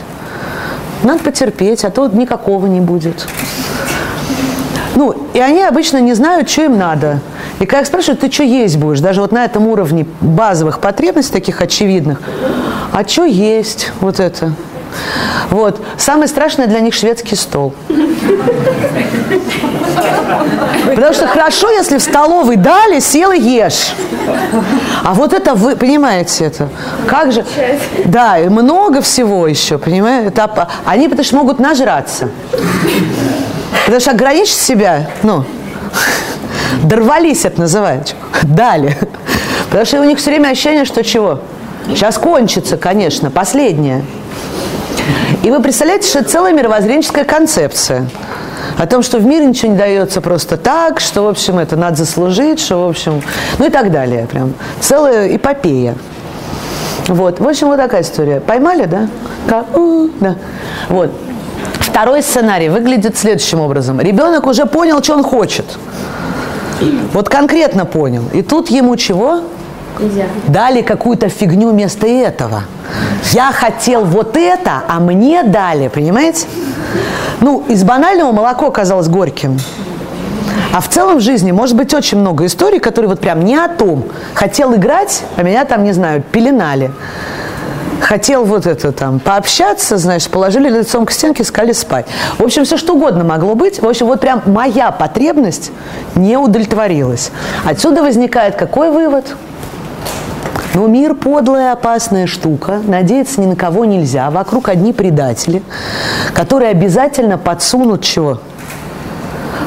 Надо потерпеть, а то никакого не будет. Ну, и они обычно не знают, что им надо. И когда их спрашивают, ты что есть будешь, даже вот на этом уровне базовых потребностей, таких очевидных, а что есть вот это? Вот. Самое страшное для них шведский стол. Потому что хорошо, если в столовой дали, сел и ешь. А вот это вы, понимаете это? Как же? Да, и много всего еще, понимаете? Они потому что могут нажраться. Потому что ограничить себя, ну, дорвались это называют, дали. Потому что у них все время ощущение, что чего? Сейчас кончится, конечно, последнее. И вы представляете, что это целая мировоззренческая концепция о том, что в мире ничего не дается просто так, что, в общем, это надо заслужить, что, в общем, ну и так далее. Прям целая эпопея. Вот, в общем, вот такая история. Поймали, да? Как? Да. Вот. Второй сценарий выглядит следующим образом. Ребенок уже понял, что он хочет. Вот конкретно понял. И тут ему чего? Нельзя. Дали какую-то фигню вместо этого. Я хотел вот это, а мне дали, понимаете? Ну, из банального молоко оказалось горьким. А в целом в жизни может быть очень много историй, которые вот прям не о том. Хотел играть, а меня там, не знаю, пеленали. Хотел вот это там пообщаться, знаешь, положили лицом к стенке, сказали спать. В общем, все что угодно могло быть. В общем, вот прям моя потребность не удовлетворилась. Отсюда возникает какой вывод? Но мир подлая, опасная штука, надеяться ни на кого нельзя. Вокруг одни предатели, которые обязательно подсунут чего?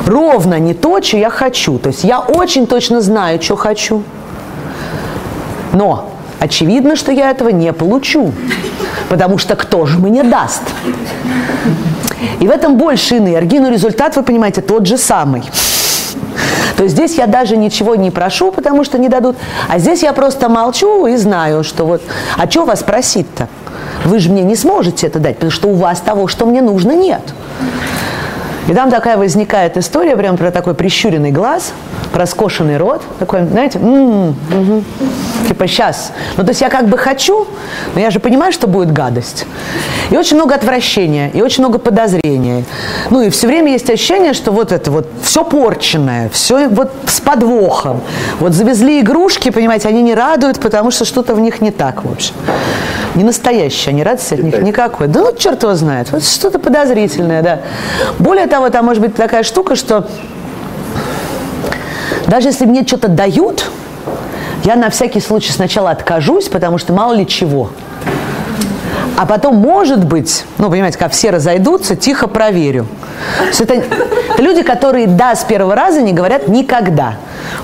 Ровно не то, что я хочу. То есть я очень точно знаю, что хочу. Но очевидно, что я этого не получу. Потому что кто же мне даст? И в этом больше энергии, но результат, вы понимаете, тот же самый то здесь я даже ничего не прошу, потому что не дадут, а здесь я просто молчу и знаю, что вот, а что вас просить-то? Вы же мне не сможете это дать, потому что у вас того, что мне нужно, нет. И там такая возникает история прям про такой прищуренный глаз, про скошенный рот, такой, знаете, м-м, угу. типа сейчас. Ну, то есть я как бы хочу, но я же понимаю, что будет гадость. И очень много отвращения, и очень много подозрения. Ну, и все время есть ощущение, что вот это вот все порченное, все вот с подвохом. Вот завезли игрушки, понимаете, они не радуют, потому что что-то в них не так, в общем. Не настоящие, они радости от них никакой. Да ну, черт его знает, вот что-то подозрительное, да. Более того, там может быть такая штука, что даже если мне что-то дают, я на всякий случай сначала откажусь, потому что мало ли чего. А потом, может быть, ну, понимаете, как все разойдутся, тихо проверю. это, это люди, которые «да» с первого раза не говорят никогда.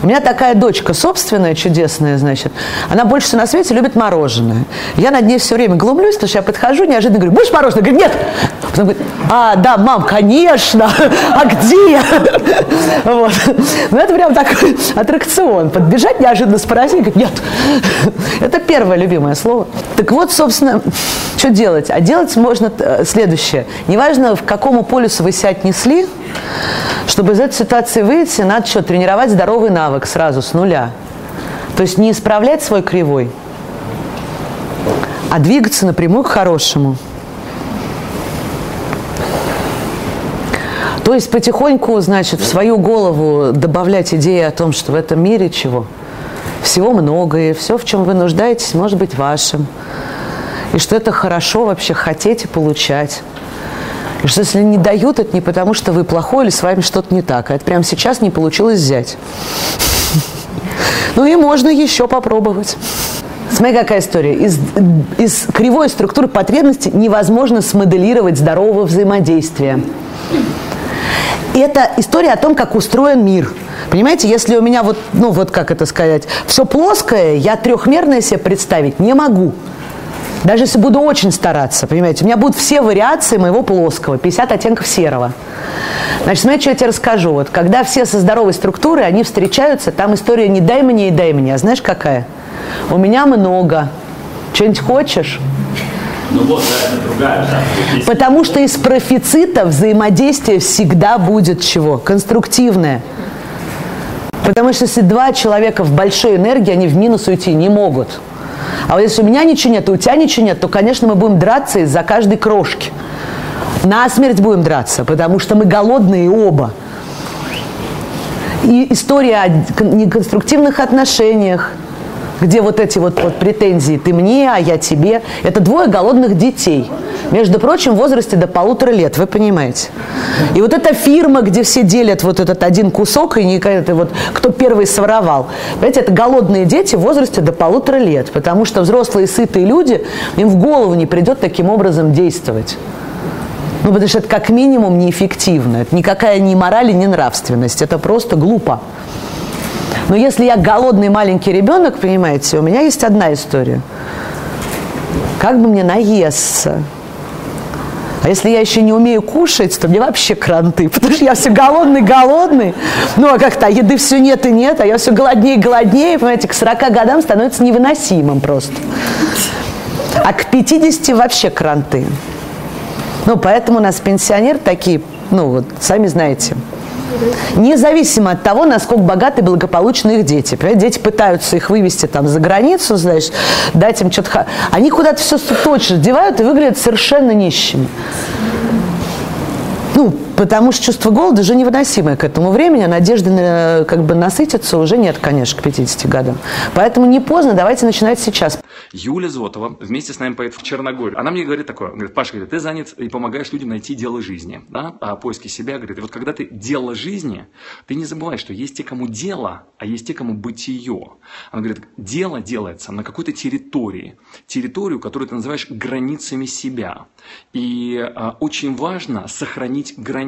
У меня такая дочка собственная, чудесная, значит. Она больше всего на свете любит мороженое. Я над ней все время глумлюсь, потому что я подхожу, неожиданно говорю, будешь мороженое? Говорит, нет. Потом говорит, а, да, мам, конечно. А где? Вот. Ну, это прям такой аттракцион. Подбежать неожиданно спросить, говорит, нет. Это первое любимое слово. Так вот, собственно, что делать? А делать можно э, следующее. Неважно, в какому полюсу вы себя отнесли, чтобы из этой ситуации выйти, надо что, тренировать здоровый навык сразу, с нуля. То есть не исправлять свой кривой, а двигаться напрямую к хорошему. То есть потихоньку, значит, в свою голову добавлять идеи о том, что в этом мире чего? Всего многое, все, в чем вы нуждаетесь, может быть вашим. И что это хорошо вообще хотеть и получать. Что если не дают, это не потому, что вы плохой или с вами что-то не так. А это прямо сейчас не получилось взять. Ну и можно еще попробовать. Смотри, какая история. Из, из кривой структуры потребностей невозможно смоделировать здорового взаимодействия. Это история о том, как устроен мир. Понимаете, если у меня вот, ну вот как это сказать, все плоское, я трехмерное себе представить не могу. Даже если буду очень стараться, понимаете, у меня будут все вариации моего плоского, 50 оттенков серого. Значит, смотрите, что я тебе расскажу. Вот когда все со здоровой структурой, они встречаются, там история не дай мне и дай мне. А знаешь, какая? У меня много. Что-нибудь хочешь? Ну вот, да, это другая. Да. Потому что из профицита взаимодействие всегда будет чего? Конструктивное. Потому что если два человека в большой энергии, они в минус уйти не могут. А вот если у меня ничего нет, и у тебя ничего нет, то, конечно, мы будем драться из-за каждой крошки. На смерть будем драться, потому что мы голодные оба. И история о неконструктивных отношениях, где вот эти вот, вот претензии «ты мне, а я тебе», это двое голодных детей. Между прочим, в возрасте до полутора лет, вы понимаете. И вот эта фирма, где все делят вот этот один кусок, и не это вот кто первый своровал. Понимаете, это голодные дети в возрасте до полутора лет, потому что взрослые сытые люди, им в голову не придет таким образом действовать. Ну, потому что это как минимум неэффективно. Это никакая ни мораль, ни нравственность. Это просто глупо. Но если я голодный маленький ребенок, понимаете, у меня есть одна история. Как бы мне наесться? А если я еще не умею кушать, то мне вообще кранты, потому что я все голодный-голодный. Ну, а как-то еды все нет и нет, а я все голоднее и голоднее, понимаете, к 40 годам становится невыносимым просто. А к 50 вообще кранты. Ну, поэтому у нас пенсионеры такие, ну, вот, сами знаете, Независимо от того, насколько богаты и благополучны их дети. Понимаете? Дети пытаются их вывести там за границу, знаешь, дать им что-то... Они куда-то все точно девают и выглядят совершенно нищими. Ну, потому что чувство голода уже невыносимое к этому времени, а надежды на, как бы насытиться уже нет, конечно, к 50 годам. Поэтому не поздно, давайте начинать сейчас. Юля Зотова вместе с нами поедет в Черногорию. Она мне говорит такое, говорит, Паша, говорит, ты занят и помогаешь людям найти дело жизни, да, а поиски себя, говорит, и вот когда ты дело жизни, ты не забывай, что есть те, кому дело, а есть те, кому бытие. Она говорит, дело делается на какой-то территории, территорию, которую ты называешь границами себя. И а, очень важно сохранить границы.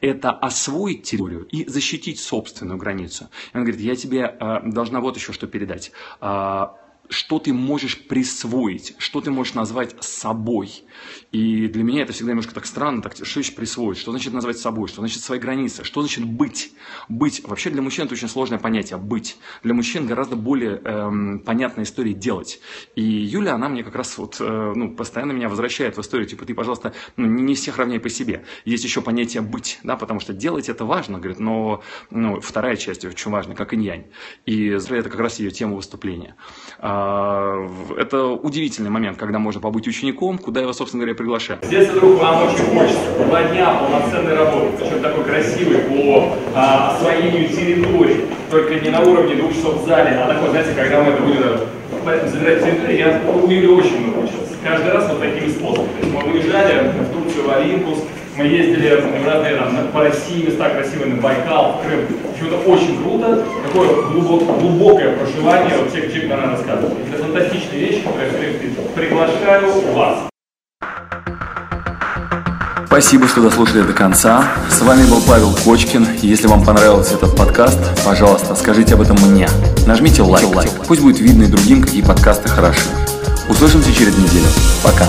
Это освоить территорию и защитить собственную границу. И она говорит, я тебе а, должна вот еще что передать. А, что ты можешь присвоить, что ты можешь назвать собой. И для меня это всегда немножко так странно, так, что значит присвоить, что значит назвать собой, что значит свои границы, что значит быть. Быть. Вообще для мужчин это очень сложное понятие, быть. Для мужчин гораздо более эм, понятная история делать. И Юля, она мне как раз вот, э, ну, постоянно меня возвращает в историю, типа, ты, пожалуйста, ну, не всех равняй по себе. Есть еще понятие быть, да, потому что делать это важно, говорит, но ну, вторая часть очень важна, как инь-янь. И это как раз ее тема выступления. А, это удивительный момент, когда можно побыть учеником, куда его, собственно говоря, приглашаю. Здесь вдруг вам очень хочется. Два дня полноценной работы, причем такой красивый по а, освоению территории, только не на уровне двух часов в зале, а такой, знаете, когда мы это будем забирать территорию, я у Юли очень много учился. Каждый раз вот такими способами. То есть мы выезжали в Турцию, в Олимпус, мы ездили в разные там, по России места красивые, на Байкал, в Крым. Это очень круто, такое глубокое проживание вот всех, чем она рассказывает. Это фантастичные вещи, которые я, приглашаю вас. Спасибо, что дослушали до конца. С вами был Павел Кочкин. Если вам понравился этот подкаст, пожалуйста, скажите об этом мне. Нажмите лайк. лайк. Пусть будет видно и другим, какие подкасты хороши. Услышимся через неделю. Пока.